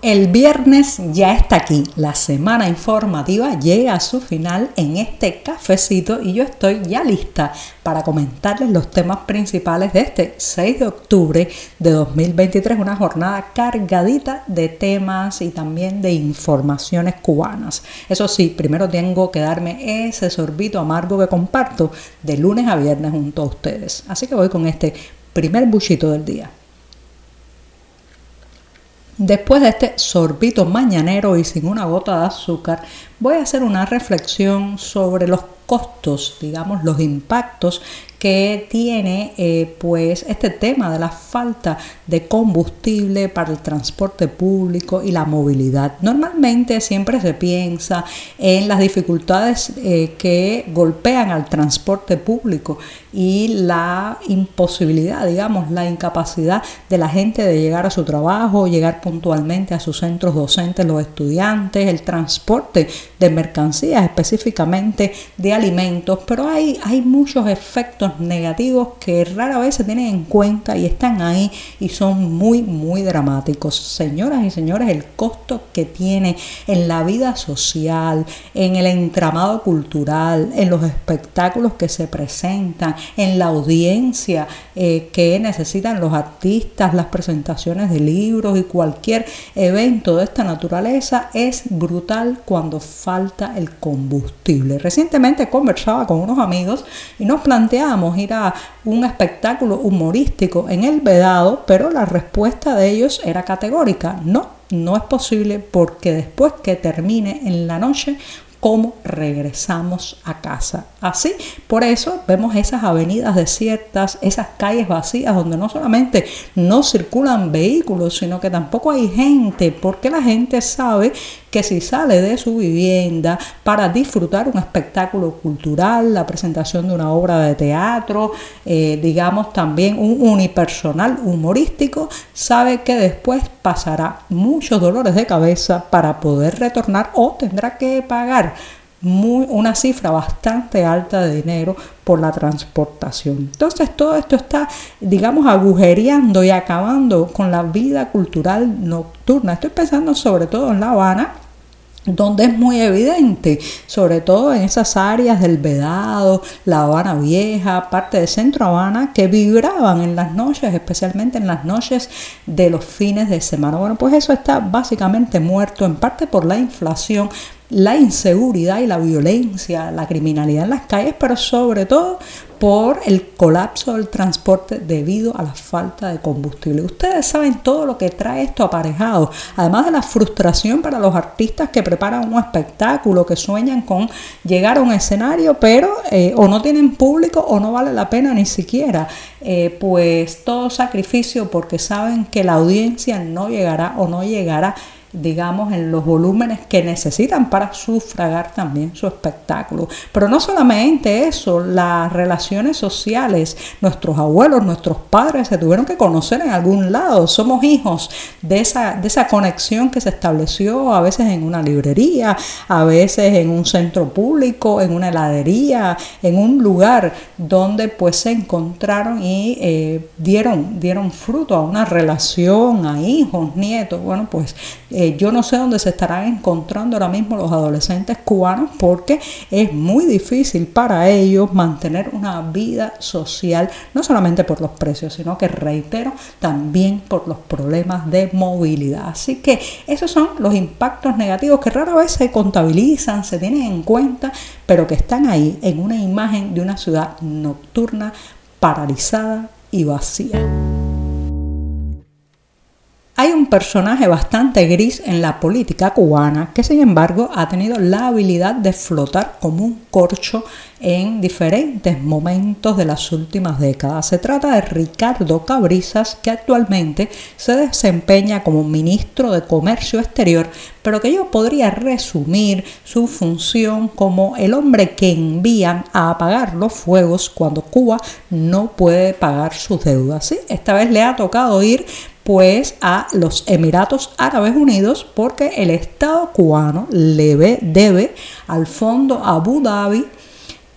El viernes ya está aquí, la semana informativa llega a su final en este cafecito y yo estoy ya lista para comentarles los temas principales de este 6 de octubre de 2023, una jornada cargadita de temas y también de informaciones cubanas. Eso sí, primero tengo que darme ese sorbito amargo que comparto de lunes a viernes junto a ustedes. Así que voy con este primer buchito del día. Después de este sorbito mañanero y sin una gota de azúcar, voy a hacer una reflexión sobre los costos, digamos, los impactos que tiene eh, pues este tema de la falta de combustible para el transporte público y la movilidad. Normalmente siempre se piensa en las dificultades eh, que golpean al transporte público y la imposibilidad, digamos, la incapacidad de la gente de llegar a su trabajo, llegar puntualmente a sus centros docentes, los estudiantes, el transporte de mercancías, específicamente de alimentos, pero hay, hay muchos efectos negativos que rara vez se tienen en cuenta y están ahí y son muy, muy dramáticos. Señoras y señores, el costo que tiene en la vida social, en el entramado cultural, en los espectáculos que se presentan, en la audiencia eh, que necesitan los artistas, las presentaciones de libros y cualquier evento de esta naturaleza es brutal cuando falta el combustible. Recientemente conversaba con unos amigos y nos planteamos ir a un espectáculo humorístico en el Vedado, pero la respuesta de ellos era categórica, no, no es posible porque después que termine en la noche cómo regresamos a casa. Así, por eso vemos esas avenidas desiertas, esas calles vacías donde no solamente no circulan vehículos, sino que tampoco hay gente, porque la gente sabe que si sale de su vivienda para disfrutar un espectáculo cultural, la presentación de una obra de teatro, eh, digamos también un unipersonal humorístico, sabe que después pasará muchos dolores de cabeza para poder retornar o tendrá que pagar muy, una cifra bastante alta de dinero por la transportación. Entonces todo esto está, digamos, agujereando y acabando con la vida cultural nocturna. Estoy pensando sobre todo en La Habana, donde es muy evidente, sobre todo en esas áreas del Vedado, La Habana Vieja, parte de Centro Habana, que vibraban en las noches, especialmente en las noches de los fines de semana. Bueno, pues eso está básicamente muerto, en parte por la inflación, la inseguridad y la violencia, la criminalidad en las calles, pero sobre todo por el colapso del transporte debido a la falta de combustible. Ustedes saben todo lo que trae esto aparejado, además de la frustración para los artistas que preparan un espectáculo, que sueñan con llegar a un escenario, pero eh, o no tienen público o no vale la pena ni siquiera, eh, pues todo sacrificio porque saben que la audiencia no llegará o no llegará digamos, en los volúmenes que necesitan para sufragar también su espectáculo. Pero no solamente eso, las relaciones sociales, nuestros abuelos, nuestros padres se tuvieron que conocer en algún lado, somos hijos de esa, de esa conexión que se estableció a veces en una librería, a veces en un centro público, en una heladería, en un lugar donde pues se encontraron y eh, dieron, dieron fruto a una relación, a hijos, nietos, bueno pues eh, yo no sé dónde se estarán encontrando ahora mismo los adolescentes cubanos porque es muy difícil para ellos mantener una vida social, no solamente por los precios, sino que reitero, también por los problemas de movilidad. Así que esos son los impactos negativos que rara vez se contabilizan, se tienen en cuenta, pero que están ahí en una imagen de una ciudad nocturna, paralizada y vacía. Hay un personaje bastante gris en la política cubana que sin embargo ha tenido la habilidad de flotar como un corcho en diferentes momentos de las últimas décadas. Se trata de Ricardo Cabrizas, que actualmente se desempeña como ministro de Comercio Exterior, pero que yo podría resumir su función como el hombre que envían a apagar los fuegos cuando Cuba no puede pagar sus deudas. Esta vez le ha tocado ir pues a los Emiratos Árabes Unidos porque el Estado cubano le debe al Fondo Abu Dhabi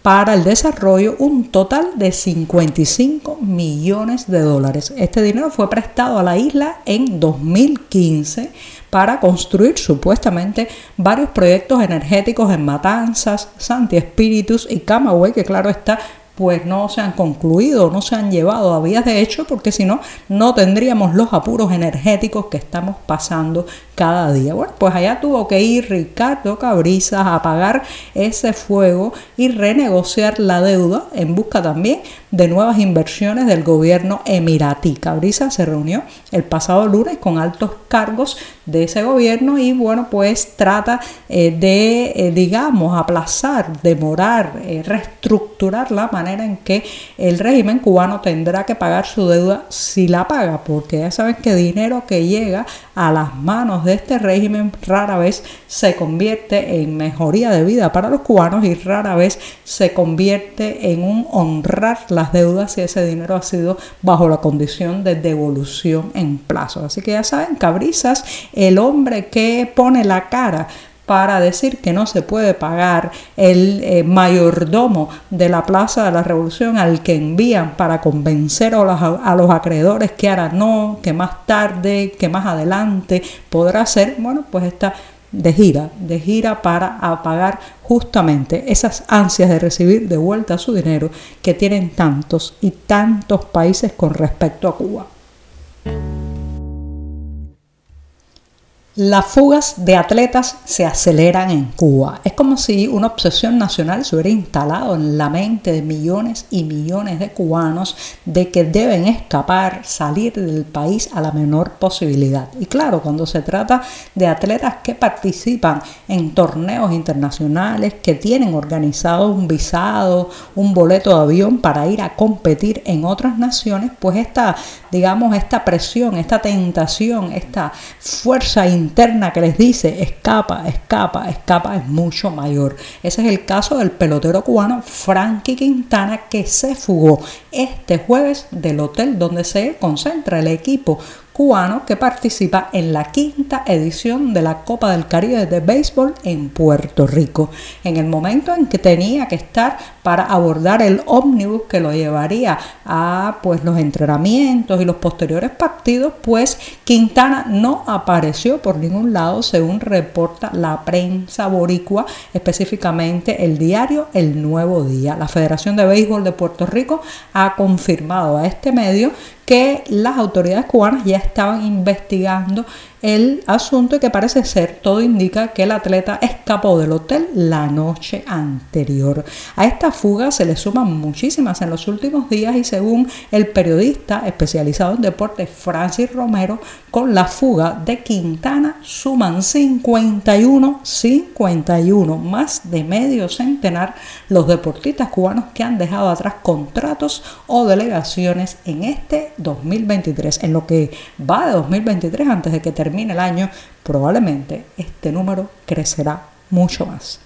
para el desarrollo un total de 55 millones de dólares. Este dinero fue prestado a la isla en 2015 para construir supuestamente varios proyectos energéticos en Matanzas, Santi Espíritus y Camagüey, que claro está pues no se han concluido, no se han llevado a vías de hecho, porque si no, no tendríamos los apuros energéticos que estamos pasando cada día. Bueno, pues allá tuvo que ir Ricardo Cabrizas a apagar ese fuego y renegociar la deuda en busca también de nuevas inversiones del gobierno emiratí. Cabrizas se reunió el pasado lunes con altos cargos de ese gobierno y bueno, pues trata eh, de, eh, digamos, aplazar, demorar, eh, reestructurar la manera en que el régimen cubano tendrá que pagar su deuda si la paga, porque ya saben que dinero que llega a las manos de este régimen rara vez se convierte en mejoría de vida para los cubanos y rara vez se convierte en un honrar las deudas si ese dinero ha sido bajo la condición de devolución en plazo. Así que ya saben, cabrizas, el hombre que pone la cara para decir que no se puede pagar el eh, mayordomo de la Plaza de la Revolución al que envían para convencer a los, a los, acreedores que ahora no, que más tarde, que más adelante podrá ser, bueno, pues está de gira, de gira para apagar justamente esas ansias de recibir de vuelta su dinero que tienen tantos y tantos países con respecto a Cuba. Las fugas de atletas se aceleran en Cuba. Es como si una obsesión nacional se hubiera instalado en la mente de millones y millones de cubanos de que deben escapar, salir del país a la menor posibilidad. Y claro, cuando se trata de atletas que participan en torneos internacionales, que tienen organizado un visado, un boleto de avión para ir a competir en otras naciones, pues esta, digamos, esta presión, esta tentación, esta fuerza interna interna que les dice escapa, escapa, escapa es mucho mayor. Ese es el caso del pelotero cubano Frankie Quintana que se fugó este jueves del hotel donde se concentra el equipo cubano que participa en la quinta edición de la Copa del Caribe de Béisbol en Puerto Rico. En el momento en que tenía que estar para abordar el ómnibus que lo llevaría a pues los entrenamientos y los posteriores partidos, pues Quintana no apareció por ningún lado, según reporta la prensa boricua, específicamente el diario El Nuevo Día. La Federación de Béisbol de Puerto Rico ha confirmado a este medio que las autoridades cubanas ya estaban investigando el asunto y que parece ser, todo indica que el atleta escapó del hotel la noche anterior. A esta fuga se le suman muchísimas en los últimos días y según el periodista especializado en deportes Francis Romero, con la fuga de Quintana suman 51, 51, más de medio centenar los deportistas cubanos que han dejado atrás contratos o delegaciones en este 2023, en lo que va de 2023 antes de que termine el año, probablemente este número crecerá mucho más.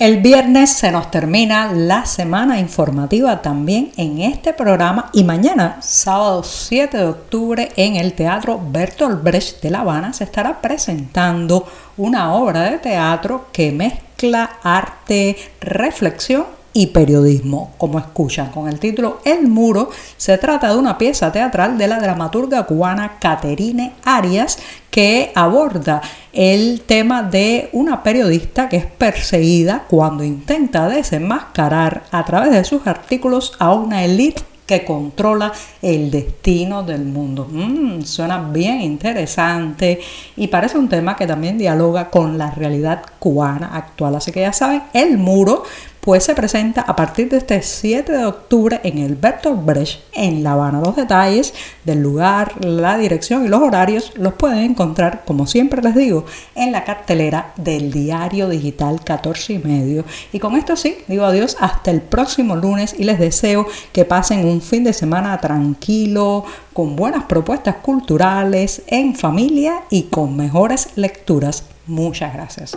El viernes se nos termina la semana informativa también en este programa y mañana, sábado 7 de octubre, en el Teatro Bertolt Brecht de La Habana se estará presentando una obra de teatro que mezcla arte, reflexión y periodismo, como escuchan con el título El Muro. Se trata de una pieza teatral de la dramaturga cubana Caterine Arias que aborda el tema de una periodista que es perseguida cuando intenta desenmascarar a través de sus artículos a una élite que controla el destino del mundo. Mm, suena bien interesante y parece un tema que también dialoga con la realidad cubana actual. Así que ya saben, el muro pues se presenta a partir de este 7 de octubre en el Bertolt Brecht en La Habana. Los detalles del lugar, la dirección y los horarios los pueden encontrar, como siempre les digo, en la cartelera del diario digital 14 y medio. Y con esto sí, digo adiós hasta el próximo lunes y les deseo que pasen un fin de semana tranquilo, con buenas propuestas culturales, en familia y con mejores lecturas. Muchas gracias.